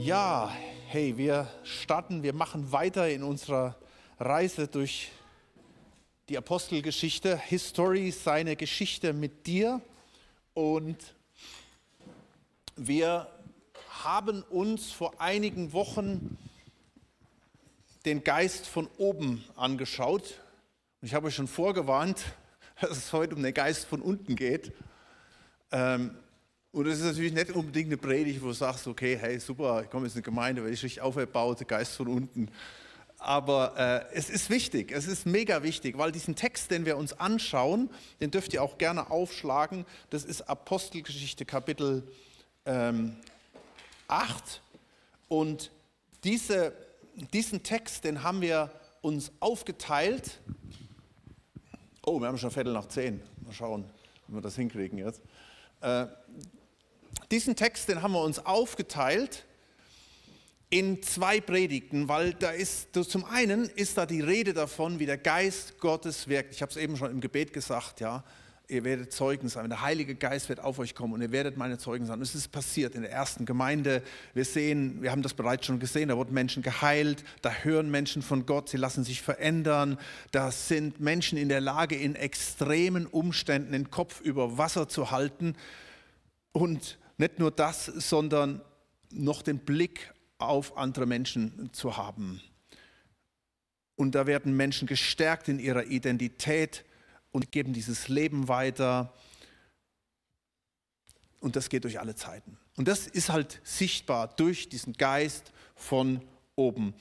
Ja, hey, wir starten, wir machen weiter in unserer Reise durch die Apostelgeschichte. History, seine Geschichte mit dir. Und wir haben uns vor einigen Wochen den Geist von oben angeschaut. Und ich habe euch schon vorgewarnt, dass es heute um den Geist von unten geht. Ähm, und das ist natürlich nicht unbedingt eine Predigt, wo du sagst, okay, hey, super, ich komme jetzt in eine Gemeinde, weil ich richtig auferbaut, der Geist von unten. Aber äh, es ist wichtig, es ist mega wichtig, weil diesen Text, den wir uns anschauen, den dürft ihr auch gerne aufschlagen. Das ist Apostelgeschichte Kapitel ähm, 8. Und diese, diesen Text, den haben wir uns aufgeteilt. Oh, wir haben schon Viertel nach zehn. Mal schauen, wie wir das hinkriegen jetzt. Äh, diesen Text, den haben wir uns aufgeteilt in zwei Predigten, weil da ist, zum einen ist da die Rede davon, wie der Geist Gottes wirkt. Ich habe es eben schon im Gebet gesagt, ja. Ihr werdet Zeugen sein. Der Heilige Geist wird auf euch kommen und ihr werdet meine Zeugen sein. Und es ist passiert in der ersten Gemeinde. Wir sehen, wir haben das bereits schon gesehen, da wurden Menschen geheilt, da hören Menschen von Gott, sie lassen sich verändern. Da sind Menschen in der Lage, in extremen Umständen den Kopf über Wasser zu halten. Und nicht nur das, sondern noch den Blick auf andere Menschen zu haben. Und da werden Menschen gestärkt in ihrer Identität und geben dieses Leben weiter. Und das geht durch alle Zeiten. Und das ist halt sichtbar durch diesen Geist von oben.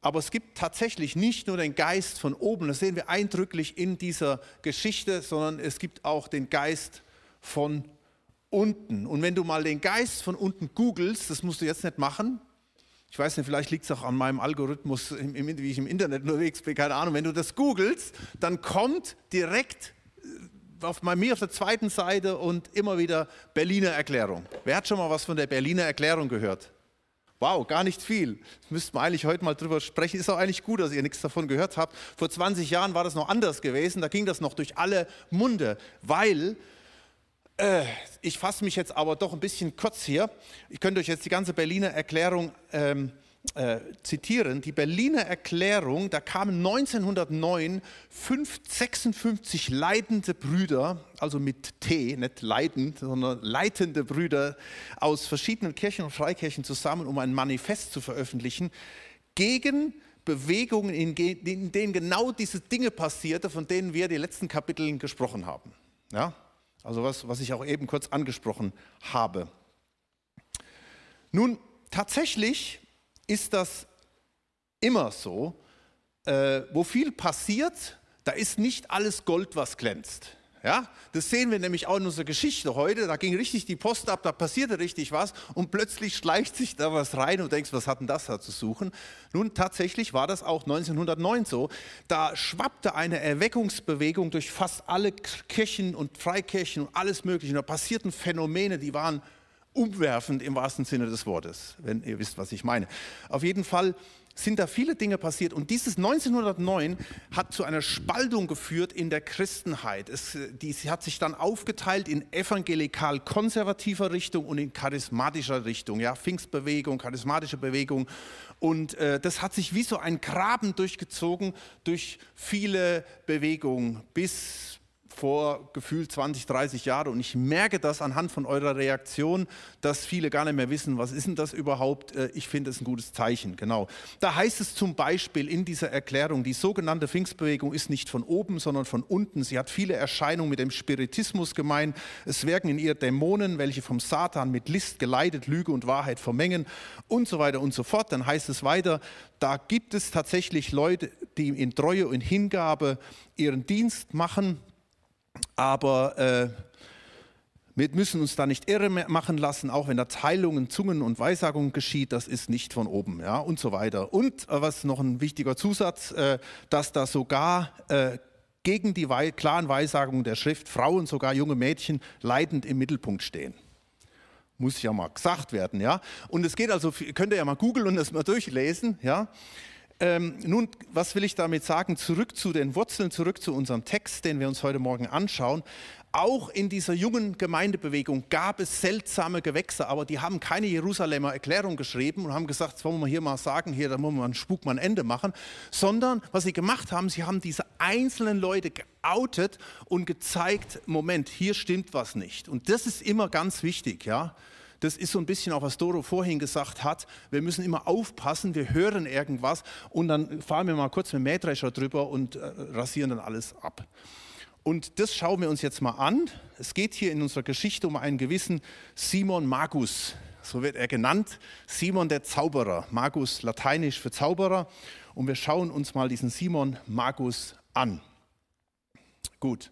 Aber es gibt tatsächlich nicht nur den Geist von oben, das sehen wir eindrücklich in dieser Geschichte, sondern es gibt auch den Geist von unten. Und wenn du mal den Geist von unten googelst, das musst du jetzt nicht machen, ich weiß nicht, vielleicht liegt es auch an meinem Algorithmus, wie ich im Internet unterwegs bin, keine Ahnung. Wenn du das googelst, dann kommt direkt äh, auf, bei mir auf der zweiten Seite und immer wieder Berliner Erklärung. Wer hat schon mal was von der Berliner Erklärung gehört? Wow, gar nicht viel. Das müssten wir eigentlich heute mal drüber sprechen. Ist auch eigentlich gut, dass ihr nichts davon gehört habt. Vor 20 Jahren war das noch anders gewesen. Da ging das noch durch alle Munde, weil äh, ich fasse mich jetzt aber doch ein bisschen kurz hier. Ich könnte euch jetzt die ganze Berliner Erklärung ähm, äh, zitieren. Die Berliner Erklärung, da kamen 1909 5, 56 leidende Brüder, also mit T, nicht leidend, sondern leitende Brüder aus verschiedenen Kirchen und Freikirchen zusammen, um ein Manifest zu veröffentlichen gegen Bewegungen, in, in denen genau diese Dinge passierten, von denen wir die letzten Kapitel gesprochen haben. Ja? Also was, was ich auch eben kurz angesprochen habe. Nun, tatsächlich ist das immer so, äh, wo viel passiert, da ist nicht alles Gold, was glänzt. Ja, das sehen wir nämlich auch in unserer Geschichte heute. Da ging richtig die Post ab, da passierte richtig was und plötzlich schleicht sich da was rein und denkst, was hat denn das da zu suchen? Nun, tatsächlich war das auch 1909 so. Da schwappte eine Erweckungsbewegung durch fast alle Kirchen und Freikirchen und alles Mögliche. da passierten Phänomene, die waren umwerfend im wahrsten Sinne des Wortes, wenn ihr wisst, was ich meine. Auf jeden Fall sind da viele Dinge passiert. Und dieses 1909 hat zu einer Spaltung geführt in der Christenheit. Es, die hat sich dann aufgeteilt in evangelikal-konservativer Richtung und in charismatischer Richtung. Ja, Pfingstbewegung, charismatische Bewegung. Und äh, das hat sich wie so ein Graben durchgezogen durch viele Bewegungen bis vor gefühlt 20, 30 Jahren und ich merke das anhand von eurer Reaktion, dass viele gar nicht mehr wissen, was ist denn das überhaupt? Äh, ich finde es ein gutes Zeichen, genau. Da heißt es zum Beispiel in dieser Erklärung, die sogenannte Pfingstbewegung ist nicht von oben, sondern von unten. Sie hat viele Erscheinungen mit dem Spiritismus gemein. Es wirken in ihr Dämonen, welche vom Satan mit List geleitet Lüge und Wahrheit vermengen und so weiter und so fort. Dann heißt es weiter, da gibt es tatsächlich Leute, die in Treue und Hingabe ihren Dienst machen aber äh, wir müssen uns da nicht irre machen lassen, auch wenn da Teilungen, Zungen und Weissagungen geschieht, das ist nicht von oben, ja, und so weiter. Und äh, was noch ein wichtiger Zusatz, äh, dass da sogar äh, gegen die wei klaren Weissagungen der Schrift Frauen, sogar junge Mädchen, leidend im Mittelpunkt stehen. Muss ja mal gesagt werden, ja. Und es geht also, könnt ihr ja mal googeln und das mal durchlesen, ja. Ähm, nun, was will ich damit sagen? Zurück zu den Wurzeln, zurück zu unserem Text, den wir uns heute Morgen anschauen. auch in dieser jungen Gemeindebewegung gab es seltsame Gewächse, aber die haben keine Jerusalemer Erklärung geschrieben und haben gesagt, das wollen wir hier mal sagen, hier, da wollen wir einen Spuk mal ein Ende machen, sondern was sie gemacht haben, sie haben diese einzelnen Leute geoutet und gezeigt, Moment, hier stimmt was nicht. Und das ist immer ganz wichtig, ja. Das ist so ein bisschen auch, was Doro vorhin gesagt hat. Wir müssen immer aufpassen, wir hören irgendwas und dann fahren wir mal kurz mit dem Mähdrescher drüber und äh, rasieren dann alles ab. Und das schauen wir uns jetzt mal an. Es geht hier in unserer Geschichte um einen gewissen Simon Magus. So wird er genannt. Simon der Zauberer. Magus lateinisch für Zauberer. Und wir schauen uns mal diesen Simon Magus an. Gut.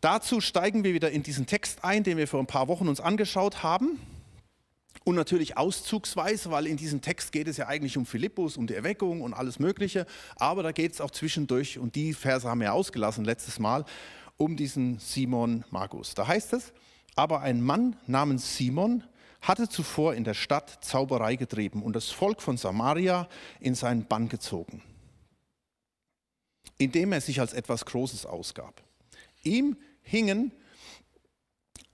Dazu steigen wir wieder in diesen Text ein, den wir vor ein paar Wochen uns angeschaut haben. Und natürlich auszugsweise, weil in diesem Text geht es ja eigentlich um Philippus, um die Erweckung und alles Mögliche. Aber da geht es auch zwischendurch, und die Verse haben wir ausgelassen letztes Mal, um diesen Simon Magus. Da heißt es, aber ein Mann namens Simon hatte zuvor in der Stadt Zauberei getrieben und das Volk von Samaria in seinen Bann gezogen, indem er sich als etwas Großes ausgab. Ihm hingen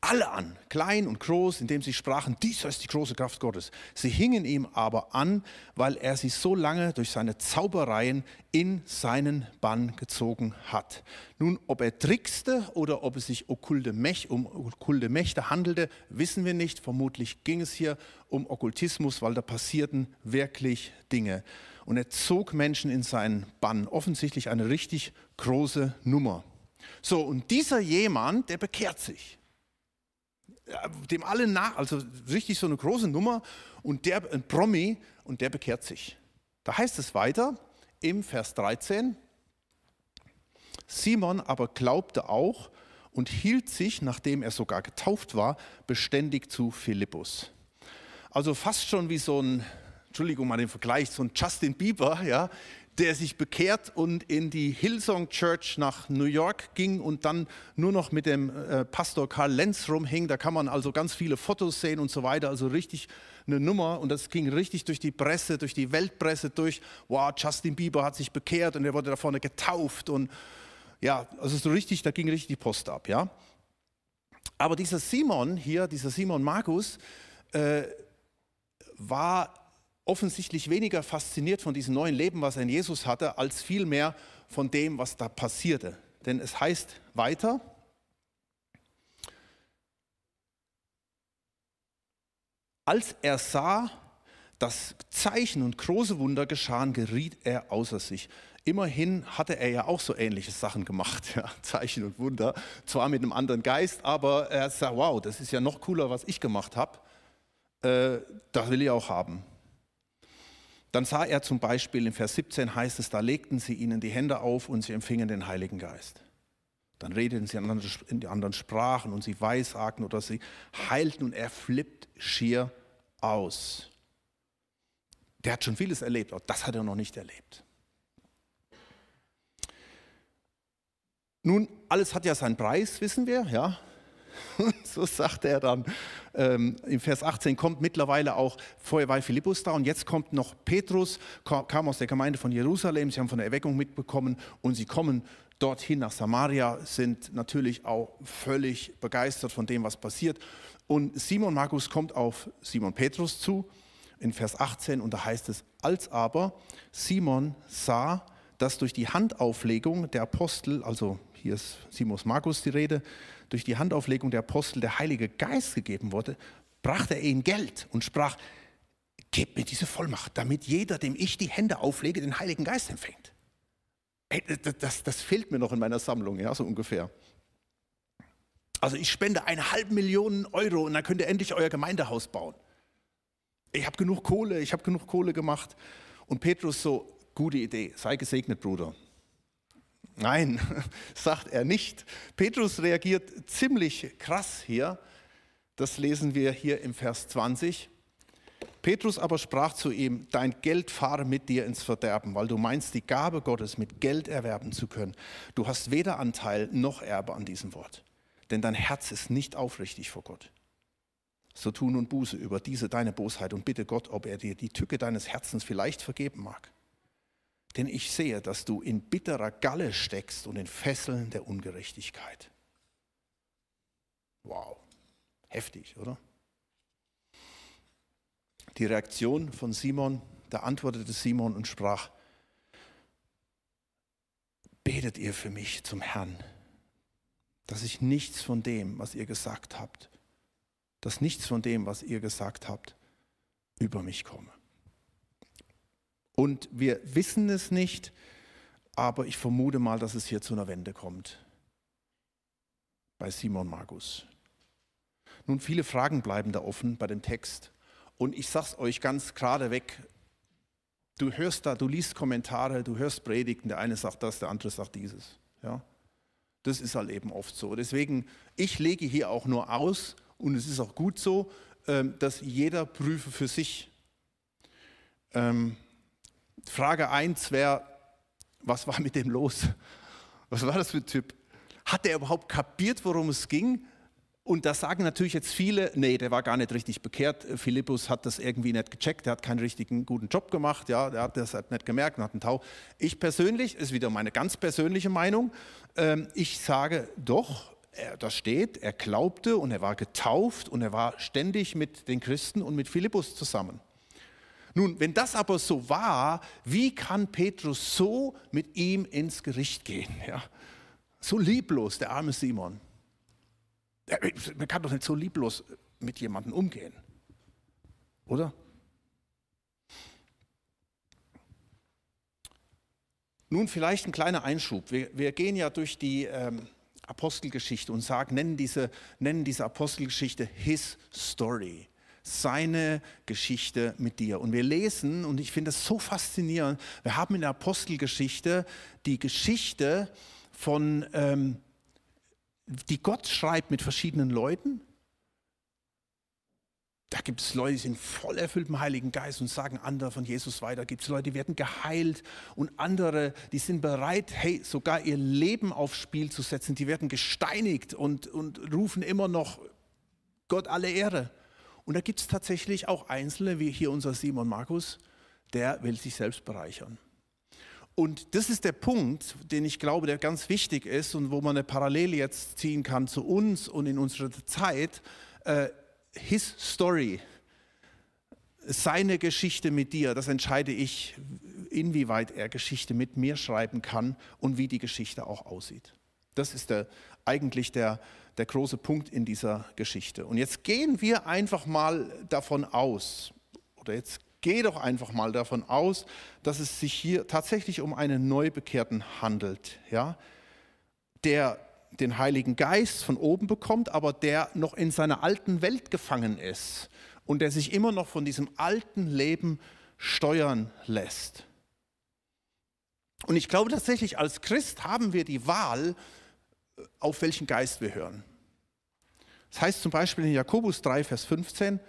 alle an, klein und groß, indem sie sprachen, dies ist die große Kraft Gottes. Sie hingen ihm aber an, weil er sie so lange durch seine Zaubereien in seinen Bann gezogen hat. Nun, ob er trickste oder ob es sich okkulte Mächte, um okkulte Mächte handelte, wissen wir nicht. Vermutlich ging es hier um Okkultismus, weil da passierten wirklich Dinge. Und er zog Menschen in seinen Bann. Offensichtlich eine richtig große Nummer. So, und dieser jemand, der bekehrt sich dem alle nach, also richtig so eine große Nummer und der, ein Promi, und der bekehrt sich. Da heißt es weiter im Vers 13, Simon aber glaubte auch und hielt sich, nachdem er sogar getauft war, beständig zu Philippus. Also fast schon wie so ein, Entschuldigung mal den Vergleich, so ein Justin Bieber, ja, der sich bekehrt und in die Hillsong Church nach New York ging und dann nur noch mit dem äh, Pastor Karl Lenz rumhing. Da kann man also ganz viele Fotos sehen und so weiter. Also richtig eine Nummer und das ging richtig durch die Presse, durch die Weltpresse durch. Wow, Justin Bieber hat sich bekehrt und er wurde da vorne getauft und ja, also so richtig, da ging richtig die Post ab, ja. Aber dieser Simon hier, dieser Simon Markus, äh, war offensichtlich weniger fasziniert von diesem neuen Leben, was er in Jesus hatte, als vielmehr von dem, was da passierte. Denn es heißt weiter, als er sah, dass Zeichen und große Wunder geschahen, geriet er außer sich. Immerhin hatte er ja auch so ähnliche Sachen gemacht, ja, Zeichen und Wunder, zwar mit einem anderen Geist, aber er sah, wow, das ist ja noch cooler, was ich gemacht habe. Äh, das will ich auch haben. Dann sah er zum Beispiel, in Vers 17 heißt es, da legten sie ihnen die Hände auf und sie empfingen den Heiligen Geist. Dann redeten sie in anderen Sprachen und sie weissagten oder sie heilten und er flippt schier aus. Der hat schon vieles erlebt, aber das hat er noch nicht erlebt. Nun, alles hat ja seinen Preis, wissen wir, ja. so sagt er dann ähm, im Vers 18, kommt mittlerweile auch, vorher war Philippus da und jetzt kommt noch Petrus, kam aus der Gemeinde von Jerusalem, sie haben von der Erweckung mitbekommen und sie kommen dorthin nach Samaria, sind natürlich auch völlig begeistert von dem, was passiert. Und Simon Markus kommt auf Simon Petrus zu in Vers 18 und da heißt es, als aber Simon sah, dass durch die Handauflegung der Apostel, also hier ist Simon Markus die Rede, durch die Handauflegung der Apostel der Heilige Geist gegeben wurde, brachte er ihnen Geld und sprach, gebt mir diese Vollmacht, damit jeder, dem ich die Hände auflege, den Heiligen Geist empfängt. Ey, das, das, das fehlt mir noch in meiner Sammlung, ja, so ungefähr. Also ich spende eine halbe Million Euro und dann könnt ihr endlich euer Gemeindehaus bauen. Ich habe genug Kohle, ich habe genug Kohle gemacht. Und Petrus so, gute Idee, sei gesegnet, Bruder. Nein, sagt er nicht. Petrus reagiert ziemlich krass hier. Das lesen wir hier im Vers 20. Petrus aber sprach zu ihm, dein Geld fahre mit dir ins Verderben, weil du meinst, die Gabe Gottes mit Geld erwerben zu können. Du hast weder Anteil noch Erbe an diesem Wort, denn dein Herz ist nicht aufrichtig vor Gott. So tu nun Buße über diese deine Bosheit und bitte Gott, ob er dir die Tücke deines Herzens vielleicht vergeben mag. Denn ich sehe, dass du in bitterer Galle steckst und in Fesseln der Ungerechtigkeit. Wow, heftig, oder? Die Reaktion von Simon, da antwortete Simon und sprach, betet ihr für mich zum Herrn, dass ich nichts von dem, was ihr gesagt habt, dass nichts von dem, was ihr gesagt habt, über mich komme. Und wir wissen es nicht, aber ich vermute mal, dass es hier zu einer Wende kommt bei Simon Magus. Nun, viele Fragen bleiben da offen bei dem Text. Und ich sage es euch ganz gerade weg, du hörst da, du liest Kommentare, du hörst Predigten, der eine sagt das, der andere sagt dieses. Ja? Das ist halt eben oft so. Deswegen, ich lege hier auch nur aus, und es ist auch gut so, ähm, dass jeder prüfe für sich. Ähm, Frage 1 wäre, was war mit dem los? Was war das für ein Typ? Hat er überhaupt kapiert, worum es ging? Und da sagen natürlich jetzt viele, nee, der war gar nicht richtig bekehrt. Philippus hat das irgendwie nicht gecheckt, der hat keinen richtigen guten Job gemacht, ja, der hat das halt nicht gemerkt und hat einen Tau. Ich persönlich, ist wieder meine ganz persönliche Meinung, ähm, ich sage doch, er, da steht, er glaubte und er war getauft und er war ständig mit den Christen und mit Philippus zusammen. Nun, wenn das aber so war, wie kann Petrus so mit ihm ins Gericht gehen? Ja? So lieblos, der arme Simon. Man kann doch nicht so lieblos mit jemandem umgehen, oder? Nun vielleicht ein kleiner Einschub. Wir, wir gehen ja durch die ähm, Apostelgeschichte und sagen, nennen diese, nennen diese Apostelgeschichte His Story seine Geschichte mit dir. Und wir lesen, und ich finde das so faszinierend, wir haben in der Apostelgeschichte die Geschichte von, ähm, die Gott schreibt mit verschiedenen Leuten. Da gibt es Leute, die sind voll erfüllt im Heiligen Geist und sagen andere von Jesus weiter. Gibt es Leute, die werden geheilt und andere, die sind bereit, hey, sogar ihr Leben aufs Spiel zu setzen. Die werden gesteinigt und, und rufen immer noch Gott alle Ehre. Und da gibt es tatsächlich auch Einzelne, wie hier unser Simon Markus, der will sich selbst bereichern. Und das ist der Punkt, den ich glaube, der ganz wichtig ist und wo man eine Parallele jetzt ziehen kann zu uns und in unserer Zeit. Äh, his Story, seine Geschichte mit dir, das entscheide ich, inwieweit er Geschichte mit mir schreiben kann und wie die Geschichte auch aussieht. Das ist der, eigentlich der, der große Punkt in dieser Geschichte. Und jetzt gehen wir einfach mal davon aus, oder jetzt geh doch einfach mal davon aus, dass es sich hier tatsächlich um einen Neubekehrten handelt, ja, der den Heiligen Geist von oben bekommt, aber der noch in seiner alten Welt gefangen ist und der sich immer noch von diesem alten Leben steuern lässt. Und ich glaube tatsächlich, als Christ haben wir die Wahl, auf welchen Geist wir hören. Das heißt zum Beispiel in Jakobus 3, Vers 15,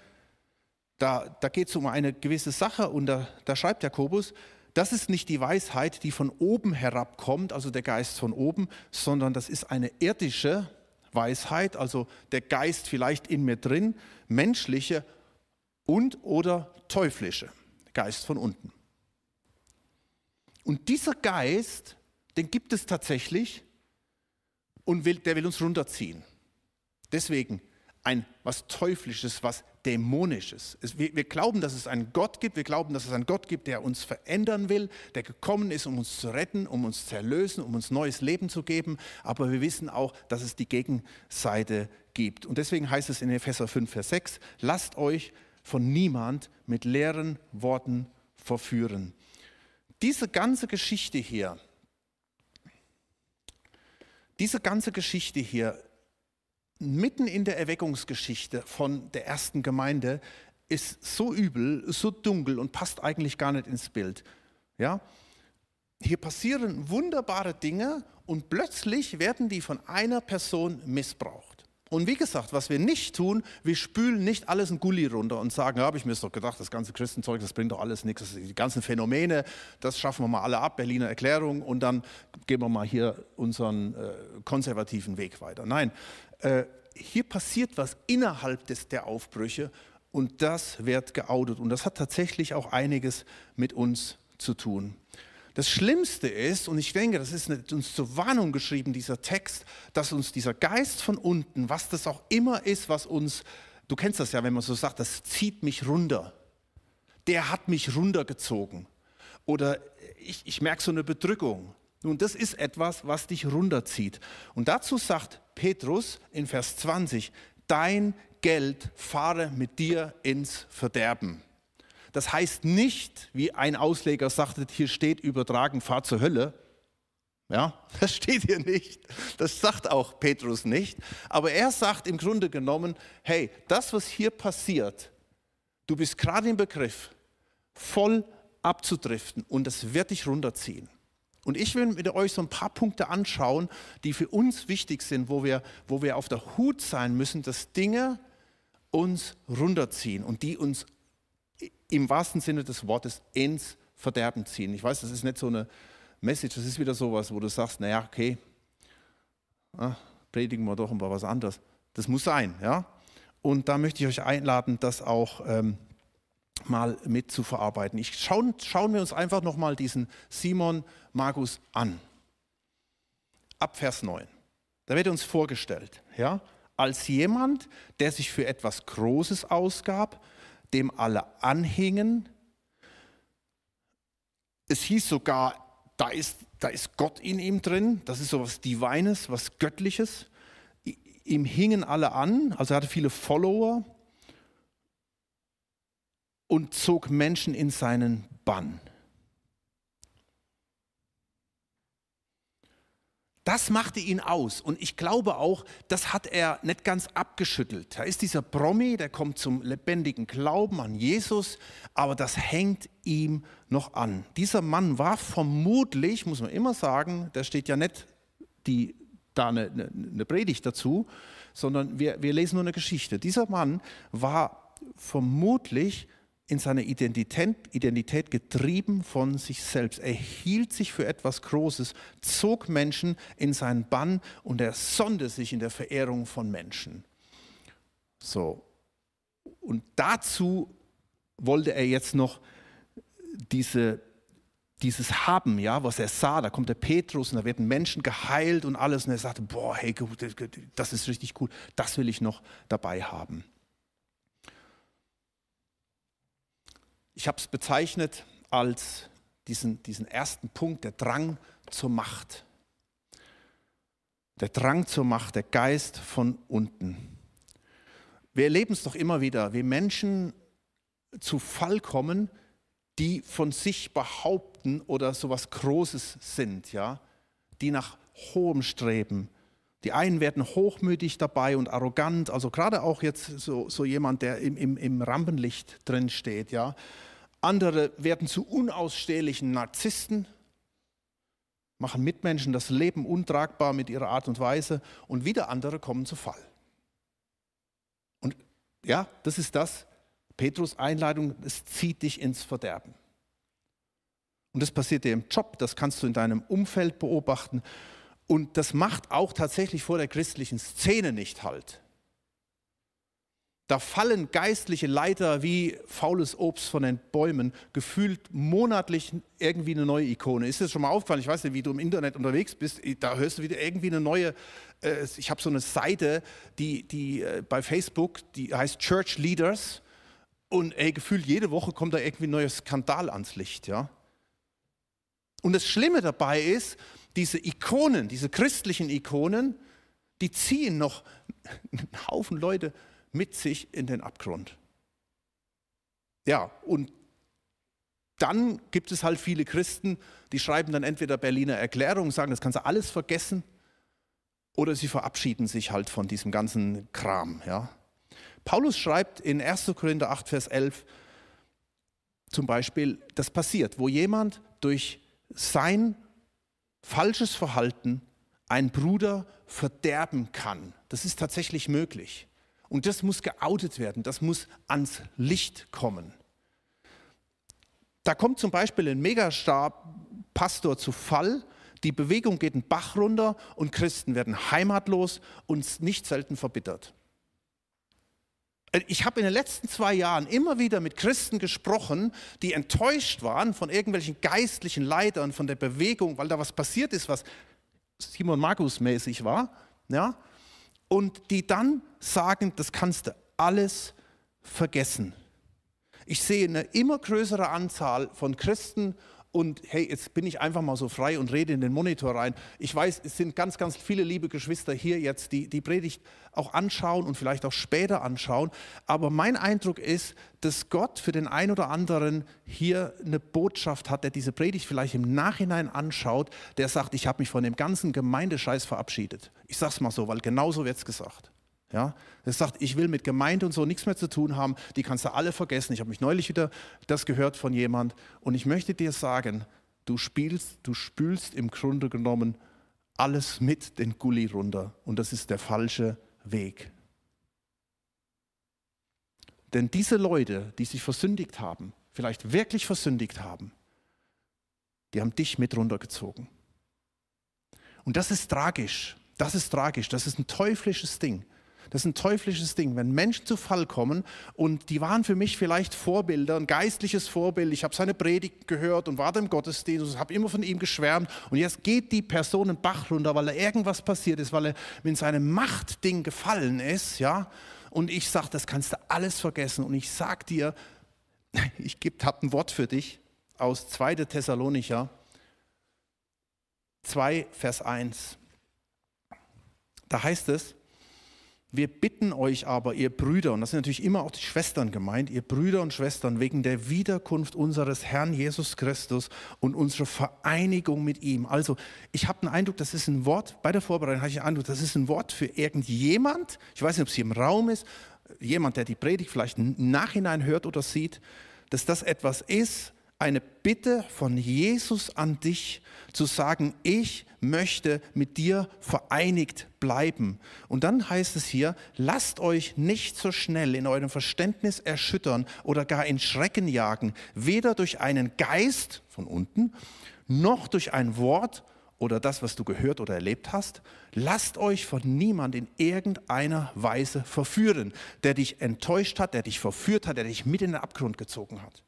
da, da geht es um eine gewisse Sache und da, da schreibt Jakobus, das ist nicht die Weisheit, die von oben herabkommt, also der Geist von oben, sondern das ist eine irdische Weisheit, also der Geist vielleicht in mir drin, menschliche und oder teuflische, Geist von unten. Und dieser Geist, den gibt es tatsächlich und will, der will uns runterziehen. Deswegen ein was Teuflisches, was Dämonisches. Es, wir, wir glauben, dass es einen Gott gibt. Wir glauben, dass es einen Gott gibt, der uns verändern will, der gekommen ist, um uns zu retten, um uns zu erlösen, um uns neues Leben zu geben. Aber wir wissen auch, dass es die Gegenseite gibt. Und deswegen heißt es in Epheser 5, Vers 6, lasst euch von niemand mit leeren Worten verführen. Diese ganze Geschichte hier, diese ganze Geschichte hier, mitten in der Erweckungsgeschichte von der ersten Gemeinde, ist so übel, so dunkel und passt eigentlich gar nicht ins Bild. Ja? Hier passieren wunderbare Dinge und plötzlich werden die von einer Person missbraucht. Und wie gesagt, was wir nicht tun, wir spülen nicht alles in Gully runter und sagen, ja, habe ich mir doch gedacht, das ganze Christenzeug, das bringt doch alles nichts. Die ganzen Phänomene, das schaffen wir mal alle ab, Berliner Erklärung, und dann gehen wir mal hier unseren äh, konservativen Weg weiter. Nein, äh, hier passiert was innerhalb des, der Aufbrüche und das wird geoutet. Und das hat tatsächlich auch einiges mit uns zu tun. Das Schlimmste ist, und ich denke, das ist uns zur Warnung geschrieben, dieser Text, dass uns dieser Geist von unten, was das auch immer ist, was uns, du kennst das ja, wenn man so sagt, das zieht mich runter. Der hat mich runtergezogen. Oder ich, ich merke so eine Bedrückung. Nun, das ist etwas, was dich runterzieht. Und dazu sagt Petrus in Vers 20, dein Geld fahre mit dir ins Verderben. Das heißt nicht, wie ein Ausleger sagte, hier steht übertragen, fahr zur Hölle. Ja, das steht hier nicht. Das sagt auch Petrus nicht. Aber er sagt im Grunde genommen, hey, das, was hier passiert, du bist gerade im Begriff, voll abzudriften und das wird dich runterziehen. Und ich will mit euch so ein paar Punkte anschauen, die für uns wichtig sind, wo wir, wo wir auf der Hut sein müssen, dass Dinge uns runterziehen und die uns im wahrsten Sinne des Wortes ins Verderben ziehen. Ich weiß, das ist nicht so eine Message, das ist wieder sowas, wo du sagst, naja, okay, ah, predigen wir doch mal was anderes. Das muss sein, ja. Und da möchte ich euch einladen, das auch ähm, mal mit zu verarbeiten. Ich, schauen, schauen wir uns einfach nochmal diesen Simon Magus an. Ab Vers 9. Da wird uns vorgestellt, ja, als jemand, der sich für etwas Großes ausgab, dem alle anhingen. Es hieß sogar, da ist, da ist Gott in ihm drin, das ist so was Divines, was Göttliches. Ihm hingen alle an, also er hatte viele Follower und zog Menschen in seinen Bann. Das machte ihn aus. Und ich glaube auch, das hat er nicht ganz abgeschüttelt. Da ist dieser Promi, der kommt zum lebendigen Glauben an Jesus, aber das hängt ihm noch an. Dieser Mann war vermutlich, muss man immer sagen, da steht ja nicht die, da eine, eine, eine Predigt dazu, sondern wir, wir lesen nur eine Geschichte. Dieser Mann war vermutlich in seiner Identität, Identität getrieben von sich selbst. Er hielt sich für etwas Großes, zog Menschen in seinen Bann und er sonde sich in der Verehrung von Menschen. So. Und dazu wollte er jetzt noch diese, dieses haben, ja, was er sah. Da kommt der Petrus und da werden Menschen geheilt und alles. Und er sagte, boah, hey, das ist richtig gut, das will ich noch dabei haben. Ich habe es bezeichnet als diesen, diesen ersten Punkt, der Drang zur Macht. Der Drang zur Macht, der Geist von unten. Wir erleben es doch immer wieder, wie Menschen zu Fall kommen, die von sich behaupten oder so was Großes sind, ja, die nach hohem streben. Die einen werden hochmütig dabei und arrogant, also gerade auch jetzt so, so jemand, der im, im, im Rampenlicht drin steht, ja. Andere werden zu unausstehlichen Narzissten, machen Mitmenschen das Leben untragbar mit ihrer Art und Weise und wieder andere kommen zu Fall. Und ja, das ist das, Petrus Einleitung, es zieht dich ins Verderben. Und das passiert dir im Job, das kannst du in deinem Umfeld beobachten. Und das macht auch tatsächlich vor der christlichen Szene nicht halt. Da fallen geistliche Leiter wie faules Obst von den Bäumen, gefühlt monatlich irgendwie eine neue Ikone. Ist das schon mal aufgefallen? Ich weiß nicht, wie du im Internet unterwegs bist, da hörst du wieder irgendwie eine neue, äh, ich habe so eine Seite, die, die äh, bei Facebook, die heißt Church Leaders und ey, gefühlt jede Woche kommt da irgendwie ein neuer Skandal ans Licht. Ja? Und das Schlimme dabei ist, diese Ikonen, diese christlichen Ikonen, die ziehen noch einen Haufen Leute mit sich in den Abgrund. Ja, und dann gibt es halt viele Christen, die schreiben dann entweder Berliner Erklärung, sagen, das kannst du alles vergessen, oder sie verabschieden sich halt von diesem ganzen Kram. Ja. Paulus schreibt in 1. Korinther 8, Vers 11 zum Beispiel, das passiert, wo jemand durch sein falsches Verhalten einen Bruder verderben kann. Das ist tatsächlich möglich. Und das muss geoutet werden, das muss ans Licht kommen. Da kommt zum Beispiel ein Megastar-Pastor zu Fall, die Bewegung geht den Bach runter und Christen werden heimatlos und nicht selten verbittert. Äh, ich habe in den letzten zwei Jahren immer wieder mit Christen gesprochen, die enttäuscht waren von irgendwelchen geistlichen Leitern, von der Bewegung, weil da was passiert ist, was Simon Magus mäßig war, ja, und die dann sagen, das kannst du alles vergessen. Ich sehe eine immer größere Anzahl von Christen und hey, jetzt bin ich einfach mal so frei und rede in den Monitor rein. Ich weiß, es sind ganz, ganz viele liebe Geschwister hier jetzt, die die Predigt auch anschauen und vielleicht auch später anschauen. Aber mein Eindruck ist, dass Gott für den einen oder anderen hier eine Botschaft hat, der diese Predigt vielleicht im Nachhinein anschaut, der sagt, ich habe mich von dem ganzen Gemeindescheiß verabschiedet. Ich sage es mal so, weil genauso wird es gesagt. Ja, das sagt, ich will mit Gemeinde und so nichts mehr zu tun haben, die kannst du alle vergessen. Ich habe mich neulich wieder das gehört von jemand und ich möchte dir sagen, du spielst, du spülst im Grunde genommen alles mit den Gully runter und das ist der falsche Weg. Denn diese Leute, die sich versündigt haben, vielleicht wirklich versündigt haben, die haben dich mit runtergezogen. Und das ist tragisch. Das ist tragisch. Das ist ein teuflisches Ding. Das ist ein teuflisches Ding. Wenn Menschen zu Fall kommen und die waren für mich vielleicht Vorbilder, ein geistliches Vorbild. Ich habe seine Predigt gehört und war im Gottesdienst und habe immer von ihm geschwärmt. Und jetzt geht die Person einen Bach runter, weil da irgendwas passiert ist, weil er mit seinem Machtding gefallen ist. Ja? Und ich sage, das kannst du alles vergessen. Und ich sage dir, ich habe ein Wort für dich aus 2. Thessalonicher 2, Vers 1. Da heißt es, wir bitten euch aber, ihr Brüder, und das sind natürlich immer auch die Schwestern gemeint, ihr Brüder und Schwestern, wegen der Wiederkunft unseres Herrn Jesus Christus und unserer Vereinigung mit ihm. Also, ich habe den Eindruck, das ist ein Wort, bei der Vorbereitung habe ich den Eindruck, das ist ein Wort für irgendjemand, ich weiß nicht, ob es hier im Raum ist, jemand, der die Predigt vielleicht im Nachhinein hört oder sieht, dass das etwas ist, eine Bitte von Jesus an dich zu sagen, ich möchte mit dir vereinigt bleiben. Und dann heißt es hier, lasst euch nicht so schnell in eurem Verständnis erschüttern oder gar in Schrecken jagen, weder durch einen Geist von unten, noch durch ein Wort oder das, was du gehört oder erlebt hast. Lasst euch von niemand in irgendeiner Weise verführen, der dich enttäuscht hat, der dich verführt hat, der dich mit in den Abgrund gezogen hat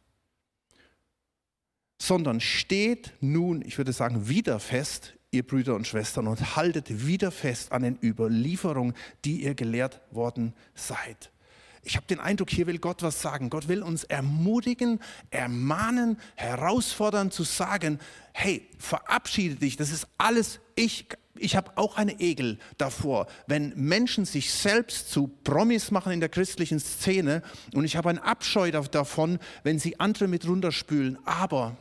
sondern steht nun, ich würde sagen, wieder fest, ihr Brüder und Schwestern, und haltet wieder fest an den Überlieferungen, die ihr gelehrt worden seid. Ich habe den Eindruck, hier will Gott was sagen. Gott will uns ermutigen, ermahnen, herausfordern zu sagen, hey, verabschiede dich, das ist alles ich. Ich habe auch eine Egel davor, wenn Menschen sich selbst zu Promis machen in der christlichen Szene und ich habe einen Abscheu davon, wenn sie andere mit runterspülen. Aber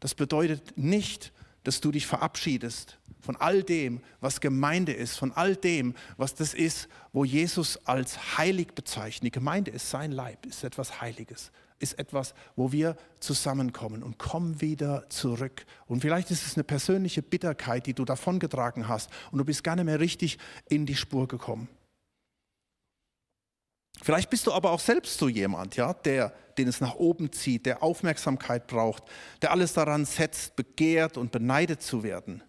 das bedeutet nicht, dass du dich verabschiedest von all dem, was Gemeinde ist, von all dem, was das ist, wo Jesus als heilig bezeichnet. Die Gemeinde ist sein Leib, ist etwas Heiliges, ist etwas, wo wir zusammenkommen und kommen wieder zurück. Und vielleicht ist es eine persönliche Bitterkeit, die du davongetragen hast und du bist gar nicht mehr richtig in die Spur gekommen. Vielleicht bist du aber auch selbst so jemand, ja, der, den es nach oben zieht, der Aufmerksamkeit braucht, der alles daran setzt, begehrt und beneidet zu werden.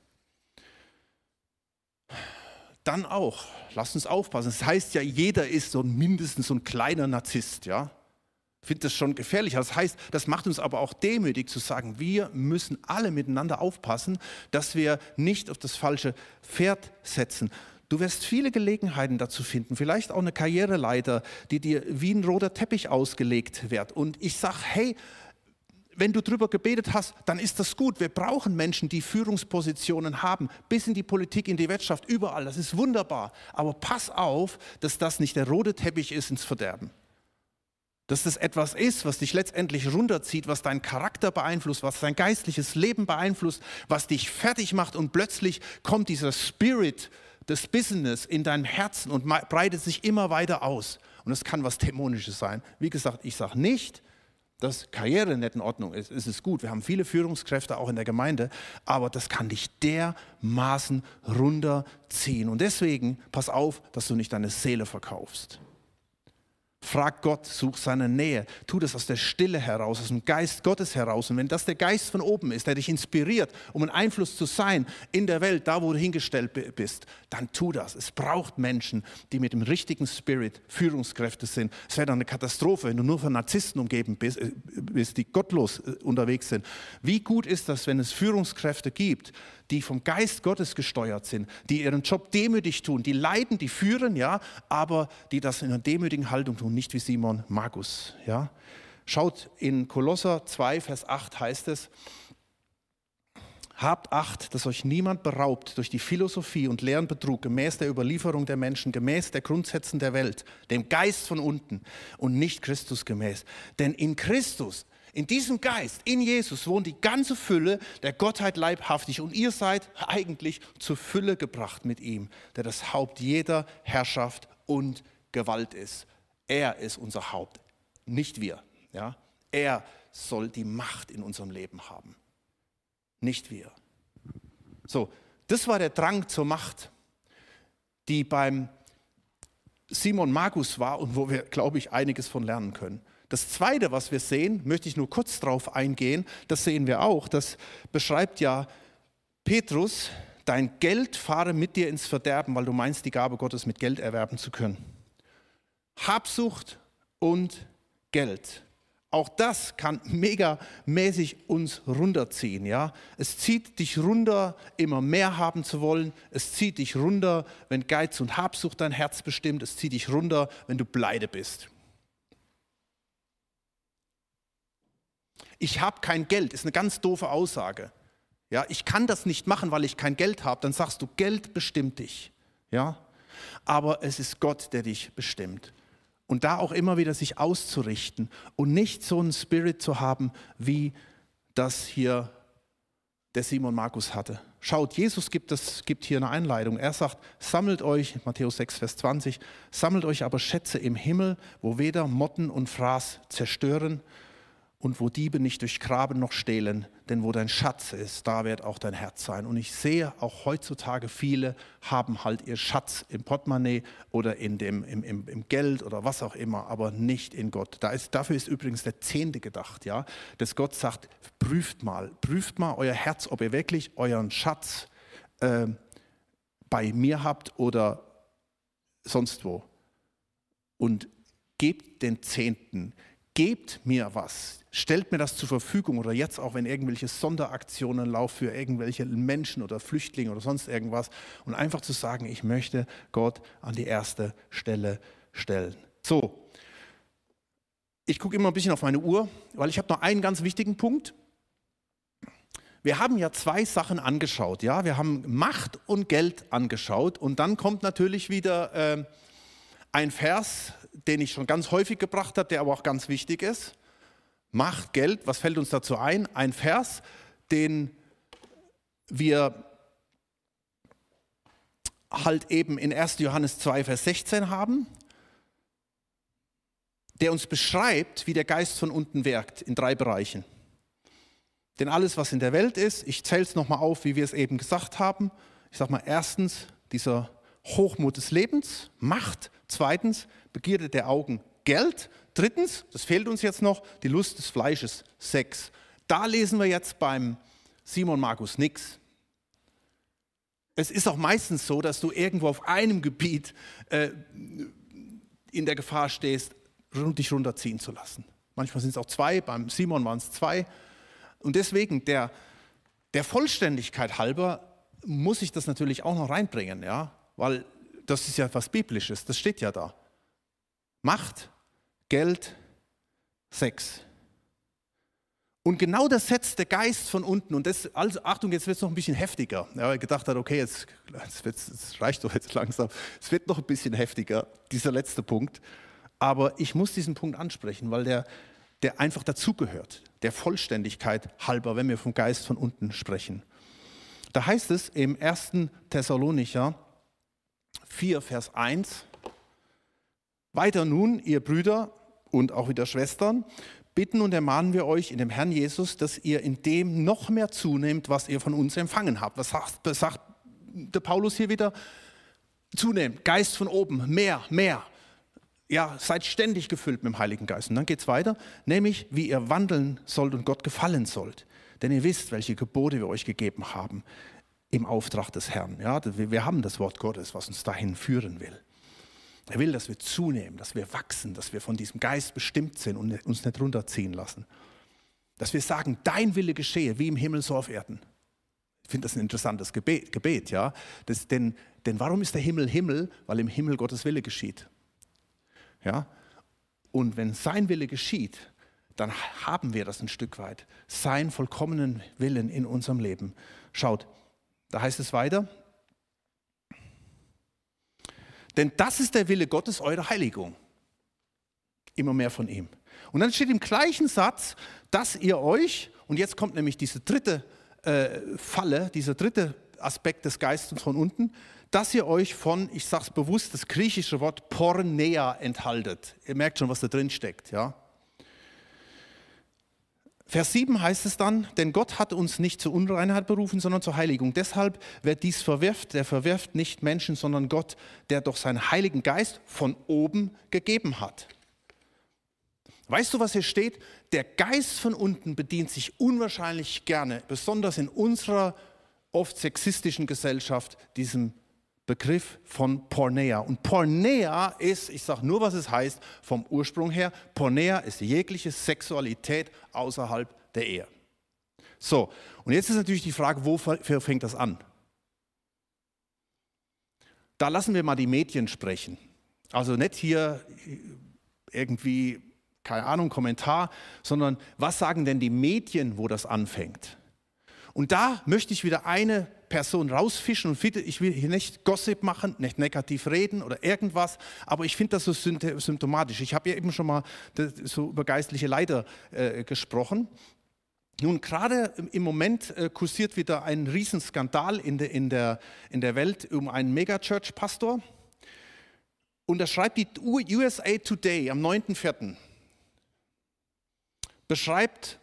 Dann auch, lass uns aufpassen. Das heißt ja, jeder ist so mindestens so ein kleiner Narzisst, ja. Ich finde das schon gefährlich. Das heißt, das macht uns aber auch demütig zu sagen, wir müssen alle miteinander aufpassen, dass wir nicht auf das falsche Pferd setzen, Du wirst viele Gelegenheiten dazu finden, vielleicht auch eine Karriereleiter, die dir wie ein roter Teppich ausgelegt wird. Und ich sage, hey, wenn du drüber gebetet hast, dann ist das gut. Wir brauchen Menschen, die Führungspositionen haben, bis in die Politik, in die Wirtschaft, überall. Das ist wunderbar. Aber pass auf, dass das nicht der rote Teppich ist ins Verderben. Dass das etwas ist, was dich letztendlich runterzieht, was deinen Charakter beeinflusst, was dein geistliches Leben beeinflusst, was dich fertig macht und plötzlich kommt dieser Spirit, das Business in deinem Herzen und breitet sich immer weiter aus. Und es kann was Dämonisches sein. Wie gesagt, ich sage nicht, dass Karriere nicht in Ordnung ist. Es ist gut. Wir haben viele Führungskräfte auch in der Gemeinde, aber das kann dich dermaßen runterziehen. Und deswegen pass auf, dass du nicht deine Seele verkaufst. Frag Gott, such seine Nähe. Tu das aus der Stille heraus, aus dem Geist Gottes heraus. Und wenn das der Geist von oben ist, der dich inspiriert, um ein Einfluss zu sein in der Welt, da wo du hingestellt bist, dann tu das. Es braucht Menschen, die mit dem richtigen Spirit Führungskräfte sind. Es wäre dann eine Katastrophe, wenn du nur von Narzissten umgeben bist, äh, die gottlos äh, unterwegs sind. Wie gut ist das, wenn es Führungskräfte gibt, die vom Geist Gottes gesteuert sind, die ihren Job demütig tun, die leiden, die führen, ja, aber die das in einer demütigen Haltung tun, nicht wie Simon Magus, ja. Schaut in Kolosser 2, Vers 8 heißt es, Habt Acht, dass euch niemand beraubt durch die Philosophie und leeren Betrug gemäß der Überlieferung der Menschen, gemäß der Grundsätzen der Welt, dem Geist von unten und nicht Christus gemäß. Denn in Christus in diesem Geist, in Jesus, wohnt die ganze Fülle der Gottheit leibhaftig und ihr seid eigentlich zur Fülle gebracht mit ihm, der das Haupt jeder Herrschaft und Gewalt ist. Er ist unser Haupt, nicht wir. Ja? Er soll die Macht in unserem Leben haben, nicht wir. So, das war der Drang zur Macht, die beim Simon Magus war und wo wir, glaube ich, einiges von lernen können. Das Zweite, was wir sehen, möchte ich nur kurz darauf eingehen, das sehen wir auch, das beschreibt ja Petrus, dein Geld fahre mit dir ins Verderben, weil du meinst, die Gabe Gottes mit Geld erwerben zu können. Habsucht und Geld. Auch das kann megamäßig uns runterziehen. Ja? Es zieht dich runter, immer mehr haben zu wollen. Es zieht dich runter, wenn Geiz und Habsucht dein Herz bestimmt. Es zieht dich runter, wenn du pleite bist. Ich habe kein Geld, ist eine ganz doofe Aussage. Ja, ich kann das nicht machen, weil ich kein Geld habe. Dann sagst du, Geld bestimmt dich. Ja, aber es ist Gott, der dich bestimmt. Und da auch immer wieder sich auszurichten und nicht so einen Spirit zu haben, wie das hier der Simon Markus hatte. Schaut, Jesus gibt, das, gibt hier eine Einleitung. Er sagt, sammelt euch, Matthäus 6, Vers 20, sammelt euch aber Schätze im Himmel, wo weder Motten und Fraß zerstören und wo Diebe nicht durchgraben noch stehlen, denn wo dein Schatz ist, da wird auch dein Herz sein. Und ich sehe auch heutzutage viele haben halt ihr Schatz im Portemonnaie oder in dem, im, im, im Geld oder was auch immer, aber nicht in Gott. Da ist, dafür ist übrigens der Zehnte gedacht, ja, dass Gott sagt, prüft mal, prüft mal euer Herz, ob ihr wirklich euren Schatz äh, bei mir habt oder sonst wo. Und gebt den Zehnten, gebt mir was, stellt mir das zur Verfügung oder jetzt auch, wenn irgendwelche Sonderaktionen laufen für irgendwelche Menschen oder Flüchtlinge oder sonst irgendwas und einfach zu sagen, ich möchte Gott an die erste Stelle stellen. So, ich gucke immer ein bisschen auf meine Uhr, weil ich habe noch einen ganz wichtigen Punkt. Wir haben ja zwei Sachen angeschaut, ja, wir haben Macht und Geld angeschaut und dann kommt natürlich wieder äh, ein Vers, den ich schon ganz häufig gebracht habe, der aber auch ganz wichtig ist. Macht, Geld, was fällt uns dazu ein? Ein Vers, den wir halt eben in 1. Johannes 2, Vers 16 haben, der uns beschreibt, wie der Geist von unten wirkt in drei Bereichen. Denn alles, was in der Welt ist, ich zähle es nochmal auf, wie wir es eben gesagt haben. Ich sage mal, erstens dieser Hochmut des Lebens, Macht. Zweitens, Begierde der Augen, Geld. Drittens, das fehlt uns jetzt noch, die Lust des Fleisches, Sex. Da lesen wir jetzt beim Simon Markus nichts. Es ist auch meistens so, dass du irgendwo auf einem Gebiet äh, in der Gefahr stehst, dich runterziehen zu lassen. Manchmal sind es auch zwei, beim Simon waren es zwei. Und deswegen, der, der Vollständigkeit halber, muss ich das natürlich auch noch reinbringen, ja? weil das ist ja was Biblisches, das steht ja da. Macht, Geld, Sex. Und genau das setzt der Geist von unten. Und das, also Achtung, jetzt wird es noch ein bisschen heftiger. Ja, ich gedacht hat, okay, jetzt, jetzt reicht doch jetzt langsam. Es wird noch ein bisschen heftiger, dieser letzte Punkt. Aber ich muss diesen Punkt ansprechen, weil der, der einfach dazugehört, der Vollständigkeit halber, wenn wir vom Geist von unten sprechen. Da heißt es im 1. Thessalonicher 4, Vers 1, weiter nun, ihr Brüder und auch wieder Schwestern, bitten und ermahnen wir euch in dem Herrn Jesus, dass ihr in dem noch mehr zunehmt, was ihr von uns empfangen habt. Was sagt, sagt der Paulus hier wieder? Zunehmt, Geist von oben, mehr, mehr. ja, seid ständig gefüllt mit dem Heiligen Geist. Und dann geht es weiter, nämlich wie ihr wandeln sollt und Gott gefallen sollt. Denn ihr wisst, welche Gebote wir euch gegeben haben im Auftrag des Herrn. Ja, wir haben das Wort Gottes, was uns dahin führen will. Er will, dass wir zunehmen, dass wir wachsen, dass wir von diesem Geist bestimmt sind und uns nicht runterziehen lassen. Dass wir sagen, dein Wille geschehe, wie im Himmel so auf Erden. Ich finde das ein interessantes Gebet, Gebet ja. Das, denn, denn warum ist der Himmel Himmel? Weil im Himmel Gottes Wille geschieht. Ja. Und wenn sein Wille geschieht, dann haben wir das ein Stück weit. Sein vollkommenen Willen in unserem Leben. Schaut, da heißt es weiter. Denn das ist der Wille Gottes, eure Heiligung. Immer mehr von ihm. Und dann steht im gleichen Satz, dass ihr euch, und jetzt kommt nämlich diese dritte äh, Falle, dieser dritte Aspekt des Geistes von unten, dass ihr euch von, ich sage es bewusst, das griechische Wort Pornea enthaltet. Ihr merkt schon, was da drin steckt. Ja? Vers 7 heißt es dann, denn Gott hat uns nicht zur Unreinheit berufen, sondern zur Heiligung. Deshalb, wer dies verwirft, der verwirft nicht Menschen, sondern Gott, der doch seinen Heiligen Geist von oben gegeben hat. Weißt du, was hier steht? Der Geist von unten bedient sich unwahrscheinlich gerne, besonders in unserer oft sexistischen Gesellschaft, diesem Begriff von Pornea. Und Pornea ist, ich sage nur, was es heißt, vom Ursprung her, Pornea ist jegliche Sexualität außerhalb der Ehe. So, und jetzt ist natürlich die Frage, wofür fängt das an? Da lassen wir mal die Medien sprechen. Also nicht hier irgendwie, keine Ahnung, Kommentar, sondern was sagen denn die Medien, wo das anfängt? Und da möchte ich wieder eine Person rausfischen und ich will hier nicht Gossip machen, nicht negativ reden oder irgendwas, aber ich finde das so symptomatisch. Ich habe ja eben schon mal so über geistliche Leiter äh, gesprochen. Nun, gerade im Moment äh, kursiert wieder ein Riesenskandal in der, in der, in der Welt um einen Megachurch-Pastor. Und da schreibt die USA Today am 9.4. beschreibt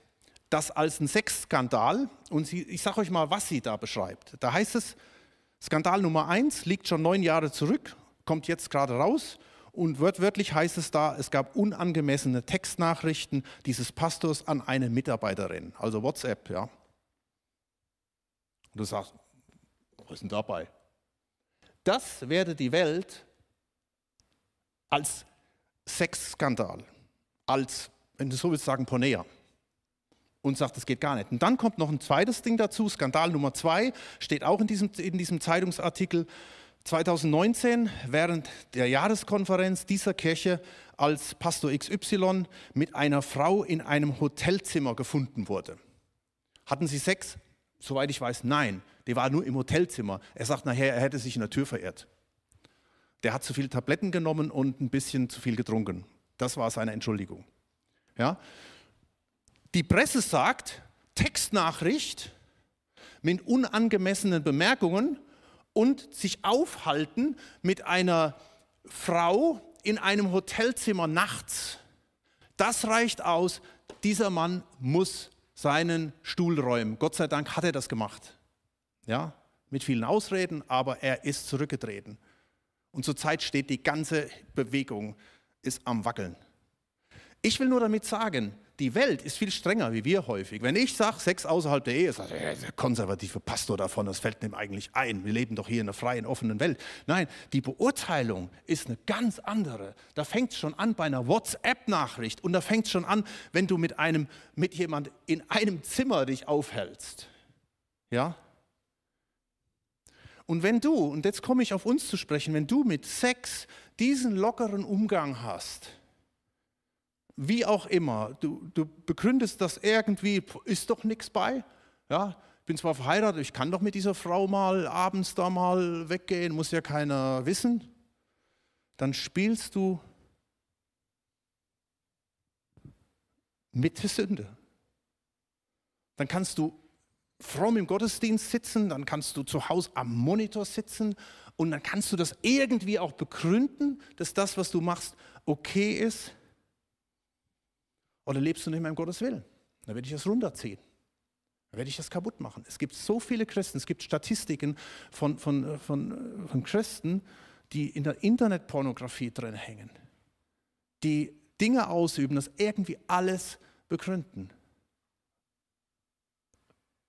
das als ein Sexskandal und sie, ich sage euch mal, was sie da beschreibt. Da heißt es, Skandal Nummer eins liegt schon neun Jahre zurück, kommt jetzt gerade raus und wörtlich heißt es da, es gab unangemessene Textnachrichten dieses Pastors an eine Mitarbeiterin, also WhatsApp, ja. Und du sagst, was ist denn dabei? Das werde die Welt als Sexskandal, als, wenn du so willst sagen, Ponea und sagt, das geht gar nicht. Und dann kommt noch ein zweites Ding dazu, Skandal Nummer zwei, steht auch in diesem, in diesem Zeitungsartikel. 2019, während der Jahreskonferenz dieser Kirche, als Pastor XY mit einer Frau in einem Hotelzimmer gefunden wurde. Hatten sie Sex? Soweit ich weiß, nein. Der war nur im Hotelzimmer. Er sagt nachher, er hätte sich in der Tür verirrt. Der hat zu viele Tabletten genommen und ein bisschen zu viel getrunken. Das war seine Entschuldigung. Ja? Die Presse sagt, Textnachricht mit unangemessenen Bemerkungen und sich aufhalten mit einer Frau in einem Hotelzimmer nachts. Das reicht aus. Dieser Mann muss seinen Stuhl räumen. Gott sei Dank hat er das gemacht. Ja, mit vielen Ausreden, aber er ist zurückgetreten. Und zurzeit steht die ganze Bewegung ist am Wackeln. Ich will nur damit sagen, die Welt ist viel strenger wie wir häufig. Wenn ich sage, Sex außerhalb der Ehe, sagt er, der konservative Pastor davon, das fällt ihm eigentlich ein. Wir leben doch hier in einer freien, offenen Welt. Nein, die Beurteilung ist eine ganz andere. Da fängt es schon an bei einer WhatsApp-Nachricht und da fängt es schon an, wenn du mit einem, mit jemand in einem Zimmer dich aufhältst. Ja? Und wenn du, und jetzt komme ich auf uns zu sprechen, wenn du mit Sex diesen lockeren Umgang hast, wie auch immer, du, du begründest das irgendwie, ist doch nichts bei. Ja, ich bin zwar verheiratet, ich kann doch mit dieser Frau mal abends da mal weggehen, muss ja keiner wissen. Dann spielst du mit der Sünde. Dann kannst du fromm im Gottesdienst sitzen, dann kannst du zu Hause am Monitor sitzen und dann kannst du das irgendwie auch begründen, dass das, was du machst, okay ist. Oder lebst du nicht mehr im Gottes Willen? Dann werde ich das runterziehen. Dann werde ich das kaputt machen. Es gibt so viele Christen, es gibt Statistiken von, von, von, von Christen, die in der Internetpornografie drin hängen. die Dinge ausüben, das irgendwie alles begründen.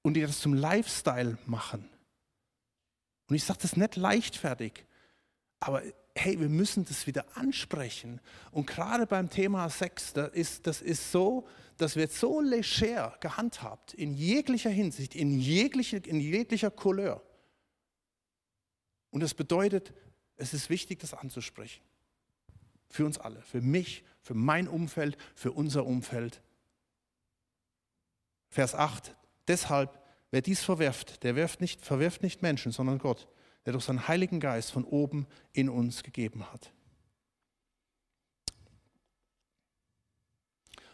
Und die das zum Lifestyle machen. Und ich sage das nicht leichtfertig, aber hey, wir müssen das wieder ansprechen. Und gerade beim Thema Sex, das ist, das ist so, das wird so leger gehandhabt, in jeglicher Hinsicht, in, jegliche, in jeglicher Couleur. Und das bedeutet, es ist wichtig, das anzusprechen. Für uns alle, für mich, für mein Umfeld, für unser Umfeld. Vers 8. Deshalb, wer dies verwerft, der wirft nicht, verwirft nicht Menschen, sondern Gott, der durch seinen Heiligen Geist von oben in uns gegeben hat.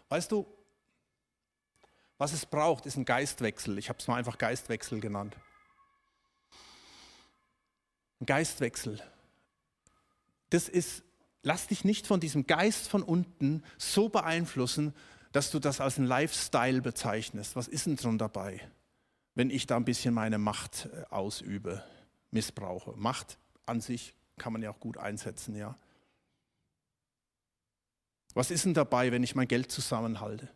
Weißt du, was es braucht, ist ein Geistwechsel. Ich habe es mal einfach Geistwechsel genannt. Ein Geistwechsel. Das ist, lass dich nicht von diesem Geist von unten so beeinflussen, dass du das als ein Lifestyle bezeichnest. Was ist denn dran dabei, wenn ich da ein bisschen meine Macht äh, ausübe, missbrauche? Macht an sich kann man ja auch gut einsetzen, ja. Was ist denn dabei, wenn ich mein Geld zusammenhalte?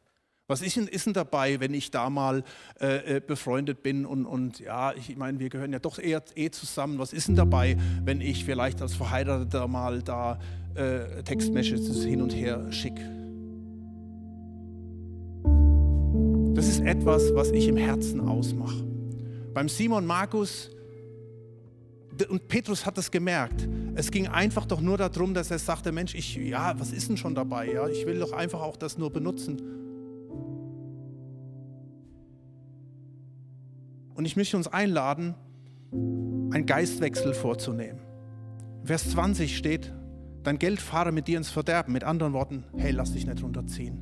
Was ist denn, ist denn dabei, wenn ich da mal äh, äh, befreundet bin und, und ja, ich meine, wir gehören ja doch eher eh zusammen. Was ist denn dabei, wenn ich vielleicht als Verheirateter mal da äh, Textmessages hin und her schicke? Das ist etwas, was ich im Herzen ausmache. Beim Simon Markus und Petrus hat das gemerkt. Es ging einfach doch nur darum, dass er sagte, Mensch, ich, ja, was ist denn schon dabei? Ja, ich will doch einfach auch das nur benutzen. Und ich möchte uns einladen, einen Geistwechsel vorzunehmen. Vers 20 steht, dein Geld fahre mit dir ins Verderben. Mit anderen Worten, hey, lass dich nicht runterziehen.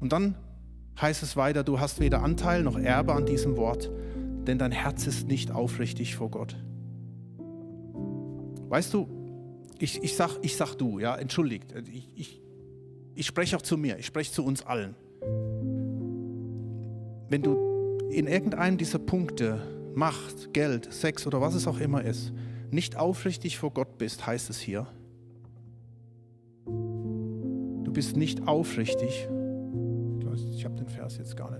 Und dann heißt es weiter, du hast weder Anteil noch Erbe an diesem Wort, denn dein Herz ist nicht aufrichtig vor Gott. Weißt du, ich, ich, sag, ich sag du, ja, entschuldigt, ich, ich, ich spreche auch zu mir, ich spreche zu uns allen wenn du in irgendeinem dieser Punkte, Macht, Geld, Sex oder was es auch immer ist, nicht aufrichtig vor Gott bist, heißt es hier. Du bist nicht aufrichtig. Ich habe den Vers jetzt gar nicht.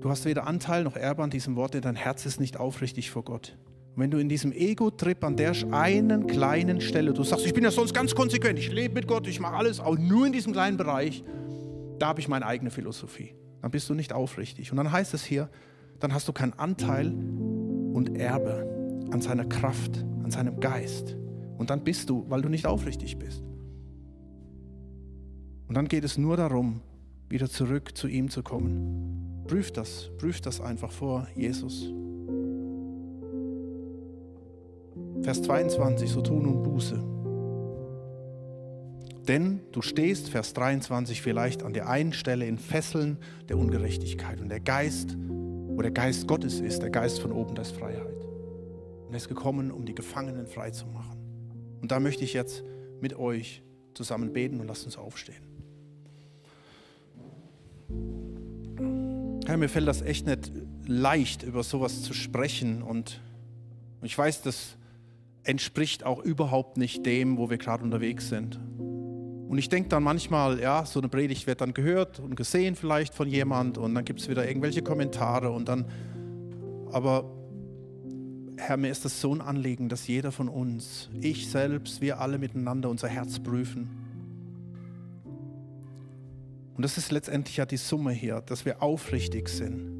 Du hast weder Anteil noch Erbe an diesem Wort, denn dein Herz ist nicht aufrichtig vor Gott. Und wenn du in diesem Ego-Trip an der einen kleinen Stelle, du sagst, ich bin ja sonst ganz konsequent, ich lebe mit Gott, ich mache alles, auch nur in diesem kleinen Bereich, da habe ich meine eigene Philosophie. Dann bist du nicht aufrichtig. Und dann heißt es hier, dann hast du keinen Anteil und Erbe an seiner Kraft, an seinem Geist. Und dann bist du, weil du nicht aufrichtig bist. Und dann geht es nur darum, wieder zurück zu ihm zu kommen. Prüf das, prüf das einfach vor Jesus. Vers 22, so tun und Buße. Denn du stehst, Vers 23, vielleicht an der einen Stelle in Fesseln der Ungerechtigkeit. Und der Geist, wo der Geist Gottes ist, der Geist von oben, das ist Freiheit. Und er ist gekommen, um die Gefangenen frei zu machen. Und da möchte ich jetzt mit euch zusammen beten und lasst uns aufstehen. Herr, mir fällt das echt nicht leicht, über sowas zu sprechen. Und ich weiß, das entspricht auch überhaupt nicht dem, wo wir gerade unterwegs sind. Und ich denke dann manchmal, ja, so eine Predigt wird dann gehört und gesehen vielleicht von jemand und dann gibt es wieder irgendwelche Kommentare und dann, aber Herr, mir ist das so ein Anliegen, dass jeder von uns, ich selbst, wir alle miteinander unser Herz prüfen. Und das ist letztendlich ja die Summe hier, dass wir aufrichtig sind,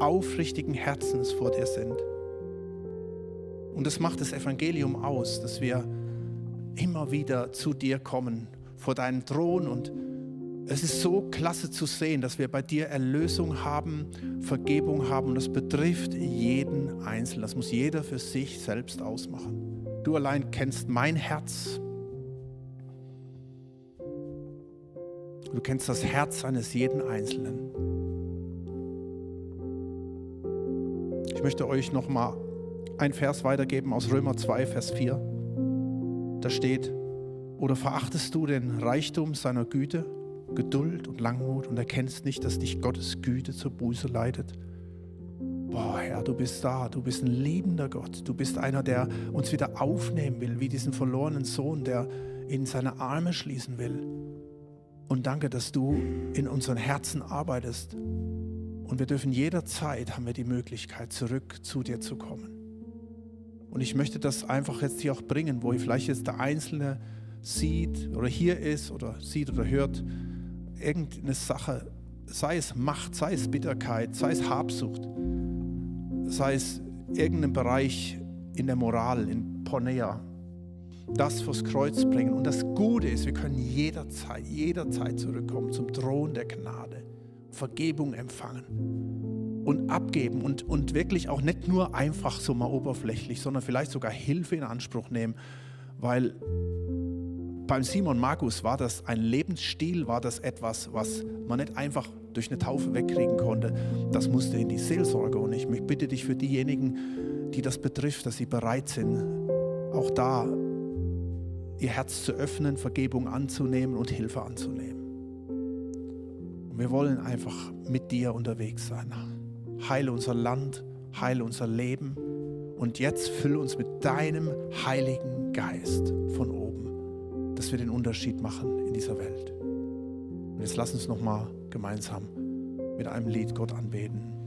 aufrichtigen Herzens vor dir sind. Und das macht das Evangelium aus, dass wir immer wieder zu dir kommen vor deinen Thron und es ist so klasse zu sehen, dass wir bei dir Erlösung haben, Vergebung haben und das betrifft jeden Einzelnen. Das muss jeder für sich selbst ausmachen. Du allein kennst mein Herz. Du kennst das Herz eines jeden Einzelnen. Ich möchte euch noch mal ein Vers weitergeben aus Römer 2, Vers 4. Da steht, oder verachtest du den Reichtum seiner Güte, Geduld und Langmut und erkennst nicht, dass dich Gottes Güte zur Buße leitet? Boah, Herr, du bist da, du bist ein liebender Gott, du bist einer, der uns wieder aufnehmen will, wie diesen verlorenen Sohn, der in seine Arme schließen will. Und danke, dass du in unseren Herzen arbeitest. Und wir dürfen jederzeit, haben wir die Möglichkeit, zurück zu dir zu kommen. Und ich möchte das einfach jetzt hier auch bringen, wo vielleicht jetzt der Einzelne sieht oder hier ist oder sieht oder hört, irgendeine Sache, sei es Macht, sei es Bitterkeit, sei es Habsucht, sei es irgendein Bereich in der Moral, in Pornea, das vors Kreuz bringen. Und das Gute ist, wir können jederzeit, jederzeit zurückkommen zum Thron der Gnade, Vergebung empfangen und abgeben und, und wirklich auch nicht nur einfach so mal oberflächlich, sondern vielleicht sogar Hilfe in Anspruch nehmen, weil beim Simon Markus war das ein Lebensstil, war das etwas, was man nicht einfach durch eine Taufe wegkriegen konnte. Das musste in die Seelsorge. Und ich bitte dich für diejenigen, die das betrifft, dass sie bereit sind, auch da ihr Herz zu öffnen, Vergebung anzunehmen und Hilfe anzunehmen. Und wir wollen einfach mit dir unterwegs sein. Heile unser Land, heile unser Leben und jetzt fülle uns mit deinem Heiligen Geist von oben dass wir den Unterschied machen in dieser Welt. Und jetzt lass uns nochmal gemeinsam mit einem Lied Gott anbeten.